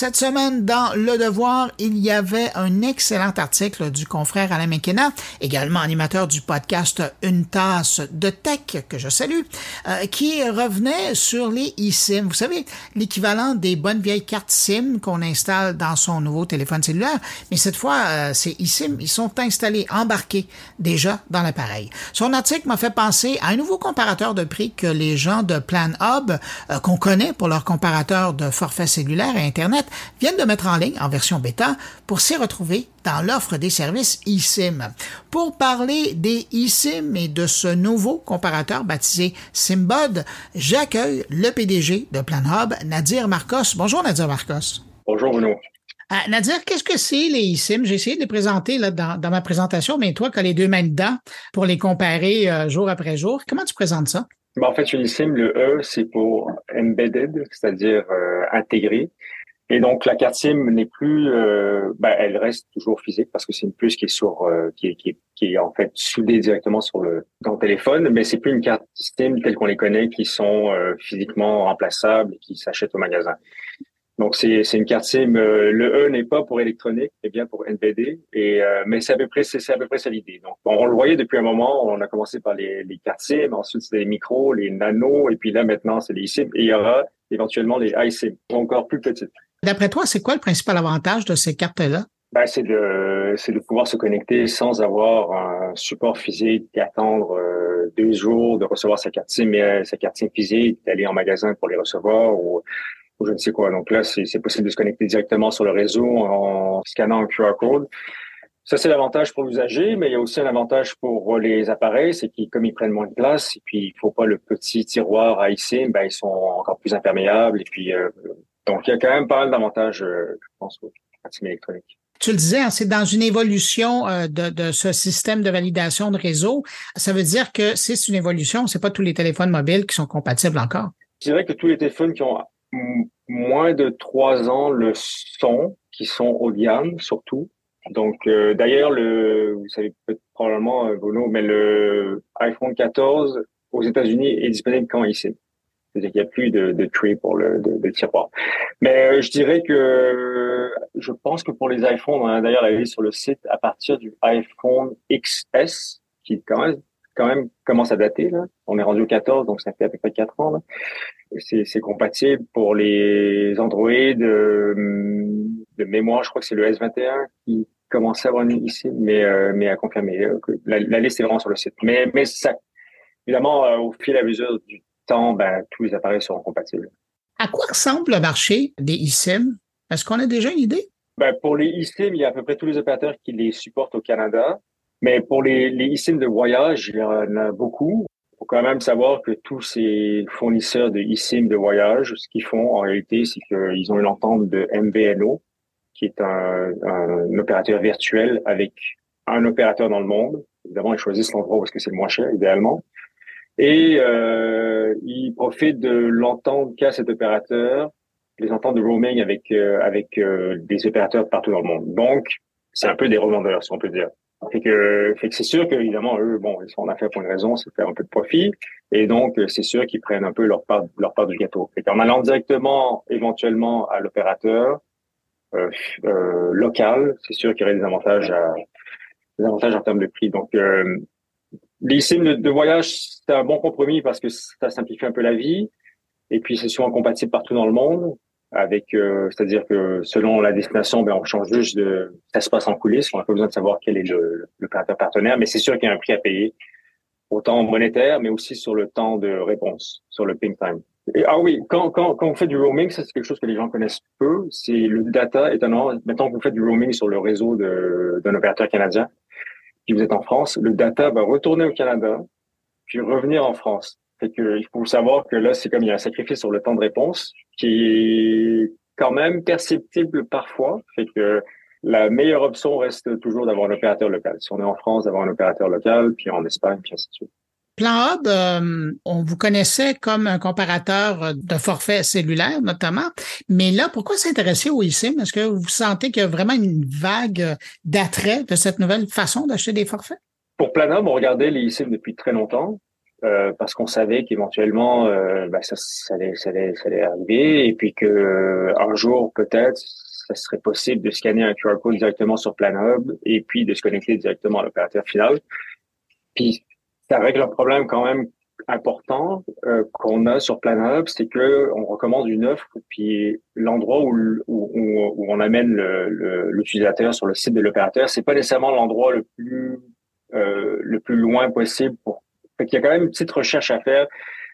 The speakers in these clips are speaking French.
Cette semaine, dans Le Devoir, il y avait un excellent article du confrère Alain McKenna, également animateur du podcast Une tasse de tech, que je salue, euh, qui revenait sur les eSIM. Vous savez, l'équivalent des bonnes vieilles cartes SIM qu'on installe dans son nouveau téléphone cellulaire, mais cette fois, euh, ces eSIM, ils sont installés, embarqués déjà dans l'appareil. Son article m'a fait penser à un nouveau comparateur de prix que les gens de Plan Hub, euh, qu'on connaît pour leur comparateur de forfait cellulaire et Internet, viennent de mettre en ligne en version bêta pour s'y retrouver dans l'offre des services eSIM. Pour parler des eSIM et de ce nouveau comparateur baptisé SimBud, j'accueille le PDG de PlanHub, Nadir Marcos. Bonjour Nadir Marcos. Bonjour Bruno. Euh, Nadir, qu'est-ce que c'est les eSIM? J'ai essayé de les présenter là, dans, ma présentation, mais toi, qui as les deux mains dedans pour les comparer euh, jour après jour, comment tu présentes ça? Ben, en fait, une eSIM, le E, c'est pour embedded, c'est-à-dire euh, intégré. Et donc la carte SIM n'est plus, euh, ben, elle reste toujours physique parce que c'est une puce qui est sur, euh, qui, est, qui, est, qui, est, en fait soudée directement sur le dans le téléphone, mais c'est plus une carte SIM telle qu'on les connaît, qui sont euh, physiquement remplaçables et qui s'achètent au magasin. Donc c'est une carte SIM. Euh, le E n'est pas pour électronique, mais bien pour NVD. Et mais c'est à peu près c'est à peu près ça l'idée. Donc on le voyait depuis un moment. On a commencé par les, les cartes SIM, ensuite c'était les micros, les nano, et puis là maintenant c'est les SIM. Et il y aura éventuellement les iSIM, encore plus petites. D'après toi, c'est quoi le principal avantage de ces cartes-là? Ben, c'est de c'est de pouvoir se connecter sans avoir un support physique, d'attendre euh, deux jours de recevoir sa carte SIM, mais euh, sa carte SIM physique, d'aller en magasin pour les recevoir ou, ou je ne sais quoi. Donc là, c'est possible de se connecter directement sur le réseau en scannant un QR code. Ça, c'est l'avantage pour l'usager, mais il y a aussi un avantage pour les appareils, c'est qu'ils, comme ils prennent moins de place, et puis il faut pas le petit tiroir à eSIM, ben ils sont encore plus imperméables, et puis euh, donc, il y a quand même pas mal d'avantages, euh, je pense, au électronique. Tu le disais, hein, c'est dans une évolution euh, de, de, ce système de validation de réseau. Ça veut dire que c'est une évolution, c'est pas tous les téléphones mobiles qui sont compatibles encore. Je dirais que tous les téléphones qui ont moins de trois ans le sont, qui sont haut de gamme surtout. Donc, euh, d'ailleurs, le, vous savez probablement, Bruno, mais le iPhone 14 aux États-Unis est disponible quand ici. C'est-à-dire qu'il n'y a plus de, de tree pour le de, tiroir. Mais euh, je dirais que je pense que pour les iPhones, on a d'ailleurs la liste sur le site à partir du iPhone XS, qui quand même quand même commence à dater. Là. On est rendu au 14, donc ça fait à peu près 4 ans. C'est compatible pour les Android de, de mémoire. Je crois que c'est le S21 qui commence à avoir une ici, mais euh, mais à confirmer. Euh, la, la, liste est vraiment sur le site. Mais mais ça, évidemment, au fil à mesure du ben, tous les appareils seront compatibles. À quoi ressemble le marché des eSIM? Est-ce qu'on a déjà une idée? Ben, pour les eSIM, il y a à peu près tous les opérateurs qui les supportent au Canada. Mais pour les, les eSIM de voyage, il y en a beaucoup. Il faut quand même savoir que tous ces fournisseurs de eSIM de voyage, ce qu'ils font en réalité, c'est qu'ils ont une entente de MVNO, qui est un, un, opérateur virtuel avec un opérateur dans le monde. Évidemment, ils choisissent l'endroit parce que c'est le moins cher, idéalement et euh, il profite de l'entente qu'a cet opérateur, les ententes de roaming avec euh, avec euh, des opérateurs partout dans le monde. Donc, c'est un peu des revendeurs, si on peut dire. Fait que, fait que c'est sûr qu'évidemment, eux, bon, ils sont en affaires pour une raison, c'est faire un peu de profit. Et donc, c'est sûr qu'ils prennent un peu leur part, leur part du gâteau. Et en allant directement, éventuellement, à l'opérateur euh, euh, local, c'est sûr qu'il y aurait des avantages à, des avantages en termes de prix. Donc, euh, les sims de, voyage, c'est un bon compromis parce que ça simplifie un peu la vie. Et puis, c'est souvent compatible partout dans le monde. Avec, euh, c'est-à-dire que selon la destination, ben, on change juste de, ça se passe en coulisses. On n'a pas besoin de savoir quel est le, le partenaire, mais c'est sûr qu'il y a un prix à payer, autant monétaire, mais aussi sur le temps de réponse, sur le ping time. Ah oui, quand, quand, quand on fait du roaming, ça c'est quelque chose que les gens connaissent peu. C'est le data étonnant. Maintenant que vous faites du roaming sur le réseau d'un opérateur canadien, si vous êtes en France, le data va retourner au Canada, puis revenir en France. Fait que, il faut savoir que là, c'est comme il y a un sacrifice sur le temps de réponse qui est quand même perceptible parfois. Fait que la meilleure option reste toujours d'avoir un opérateur local. Si on est en France, d'avoir un opérateur local, puis en Espagne, puis ainsi de suite. Plan Hub, euh, on vous connaissait comme un comparateur de forfaits cellulaires notamment, mais là, pourquoi s'intéresser au eSIM? Est-ce que vous sentez qu'il y a vraiment une vague d'attrait de cette nouvelle façon d'acheter des forfaits? Pour Plan Hub, on regardait les eSIM depuis très longtemps. euh, parce qu'on savait qu'éventuellement euh, bah, ça, ça, allait, ça, allait, arriver et puis que euh, un jour peut-être ça serait possible de scanner un QR code directement sur PlanHub et puis de se connecter directement à l'opérateur final. Puis règle un problème quand même important euh, qu'on a sur PlanHub, c'est que on recommande une offre, puis l'endroit où, où, où, on amène l'utilisateur le, sur le site de l'opérateur, c'est pas nécessairement l'endroit le plus euh, le plus loin possible. Pour... Fait qu'il y a quand même une petite recherche à faire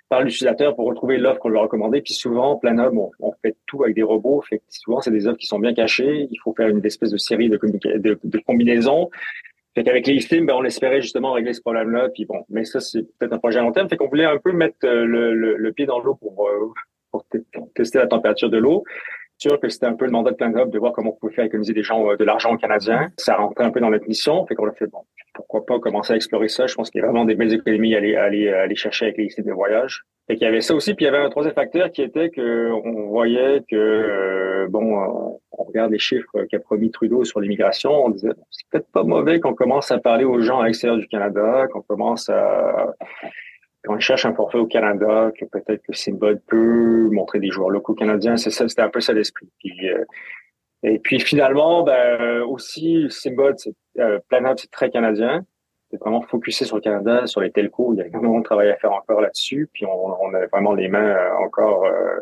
par l'utilisateur pour retrouver l'offre qu'on lui a recommandée. Puis souvent, PlanHub, on, on, fait tout avec des robots. Fait que souvent, c'est des offres qui sont bien cachées. Il faut faire une espèce de série de, de, de combinaisons. Fait qu'avec les films, ben, on espérait justement régler ce problème-là. Puis bon, mais ça, c'est peut-être un projet à long terme. Fait qu'on voulait un peu mettre euh, le, le, le pied dans l'eau pour, euh, pour tester la température de l'eau. Sûr que c'était un peu le mandat de Plan de voir comment on pouvait faire économiser des gens euh, de l'argent aux Canadiens. Ça rentrait un peu dans notre mission. Fait qu'on a fait, bon, pourquoi pas commencer à explorer ça. Je pense qu'il y a vraiment des belles économies à aller, à aller, à aller chercher avec les sites de voyage. Et qu'il y avait ça aussi, puis il y avait un troisième facteur qui était que on voyait que euh, bon, on regarde les chiffres qu'a promis Trudeau sur l'immigration, on disait c'est peut-être pas mauvais qu'on commence à parler aux gens à l'extérieur du Canada, qu'on commence à quand on cherche un forfait au Canada, que peut-être que Simbod peut montrer des joueurs locaux canadiens, c'est ça, c'était un peu ça l'esprit. Puis, euh, et puis finalement, ben aussi Simbod, c'est euh, c'est très canadien vraiment focusé sur le Canada, sur les telcos. Il y a énormément de travail à faire encore là-dessus. Puis on, a vraiment les mains euh, encore euh,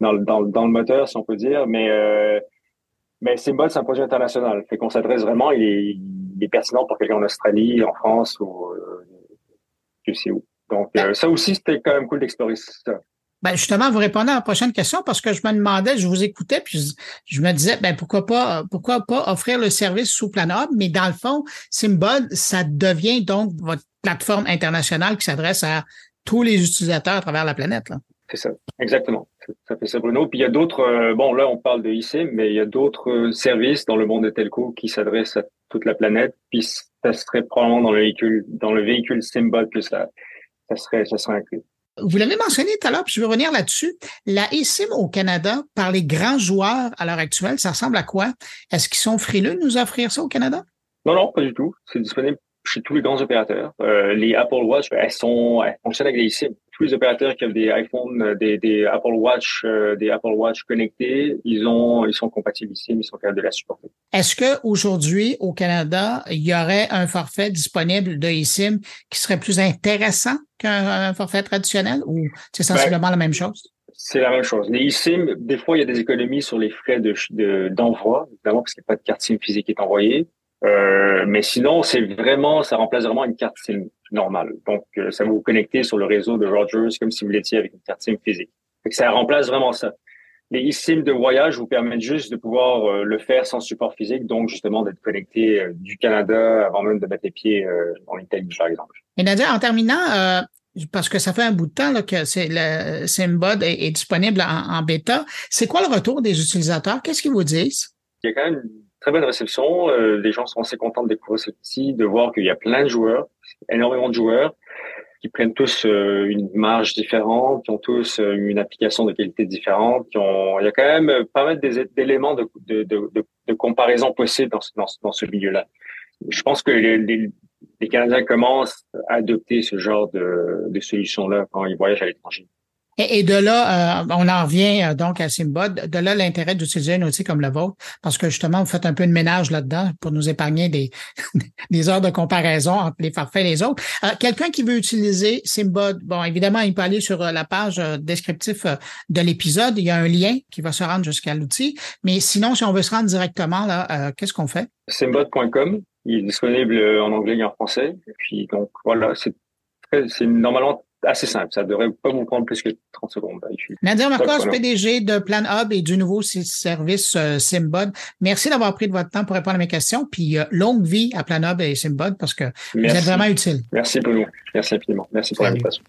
dans, le, moteur, si on peut dire. Mais euh, mais Symbol, c'est un projet international. Fait qu'on s'adresse vraiment, il est, il est, pertinent pour quelqu'un en Australie, en France ou euh, je sais où. Donc ça aussi, c'était quand même cool d'explorer ça. Ben justement, vous répondez à la prochaine question parce que je me demandais, je vous écoutais, puis je, me disais, ben pourquoi pas, pourquoi pas offrir le service sous Planhub, mais dans le fond, Symbol, ça devient donc votre plateforme internationale qui s'adresse à tous les utilisateurs à travers la planète. C'est ça, exactement. Ça fait ça, Bruno. Puis il y a d'autres, euh, bon là on parle de IC, mais il y a d'autres euh, services dans le monde des telco qui s'adressent à toute la planète. Puis ça serait probablement dans le véhicule, dans le véhicule Symbol que ça, ça serait, ça serait inclus. Vous l'avez mentionné tout à l'heure, puis je vais revenir là-dessus. La eSIM au Canada, par les grands joueurs à l'heure actuelle, ça ressemble à quoi? Est-ce qu'ils sont frileux de nous offrir ça au Canada? Non, non, pas du tout. C'est disponible chez tous les grands opérateurs. Euh, les Apple Watch, elles sont, elles fonctionnent avec des eSIM. Tous les opérateurs qui ont des iPhones, euh, des, des Apple Watch, euh, des Apple Watch connectés, ils ont, ils sont compatibles eSIM, ils sont capables de la supporter. Est-ce que aujourd'hui au Canada, il y aurait un forfait disponible de eSIM qui serait plus intéressant qu'un forfait traditionnel ou c'est sensiblement ben, la même chose? C'est la même chose. Les eSIM, des fois, il y a des économies sur les frais de d'envoi, évidemment, parce qu'il n'y a pas de carte SIM physique qui est envoyée. Euh, mais sinon, c'est vraiment, ça remplace vraiment une carte SIM normale. Donc, euh, ça va vous connecter sur le réseau de Rogers comme si vous l'étiez avec une carte SIM physique. Donc, ça remplace vraiment ça. Les eSIM de voyage vous permettent juste de pouvoir euh, le faire sans support physique, donc justement d'être connecté du Canada avant même de mettre les pieds en Italie, par exemple. Et Nadia, en terminant, parce que ça fait un bout de temps là, que c'est le SIMBOD est, est disponible en, en bêta. C'est quoi le retour des utilisateurs? Qu'est-ce qu'ils vous disent? Il y a quand même très bonne réception. Euh, les gens sont assez contents de découvrir ce outil, de voir qu'il y a plein de joueurs, énormément de joueurs qui prennent tous euh, une marge différente, qui ont tous euh, une application de qualité différente, qui ont, il y a quand même pas mal d'éléments de, de, de, de, comparaison possibles dans ce, dans ce milieu-là. Je pense que les, les, les, Canadiens commencent à adopter ce genre de, de solution-là quand ils voyagent à l'étranger. Et, de là, euh, on en revient euh, donc à Simbod. De là, l'intérêt d'utiliser un outil comme le vôtre, parce que justement, vous faites un peu de ménage là-dedans pour nous épargner des, des heures de comparaison entre les forfaits et les autres. Euh, quelqu'un qui veut utiliser Simbod, bon, évidemment, il peut aller sur la page descriptif de l'épisode. Il y a un lien qui va se rendre jusqu'à l'outil. Mais sinon, si on veut se rendre directement, là, qu'est-ce qu'on fait? Simbod.com. Il est disponible en anglais et en français. Et puis, donc, voilà, c'est normalement assez simple. Ça devrait pas vous prendre plus que 30 secondes. Nadir Marcos, PDG de Plan Hub et du nouveau service euh, Simbod. Merci d'avoir pris de votre temps pour répondre à mes questions. Puis euh, longue vie à Plan Hub et Simbod parce que vous êtes vraiment utile. Merci, Bruno. Merci infiniment. Merci pour l'invitation.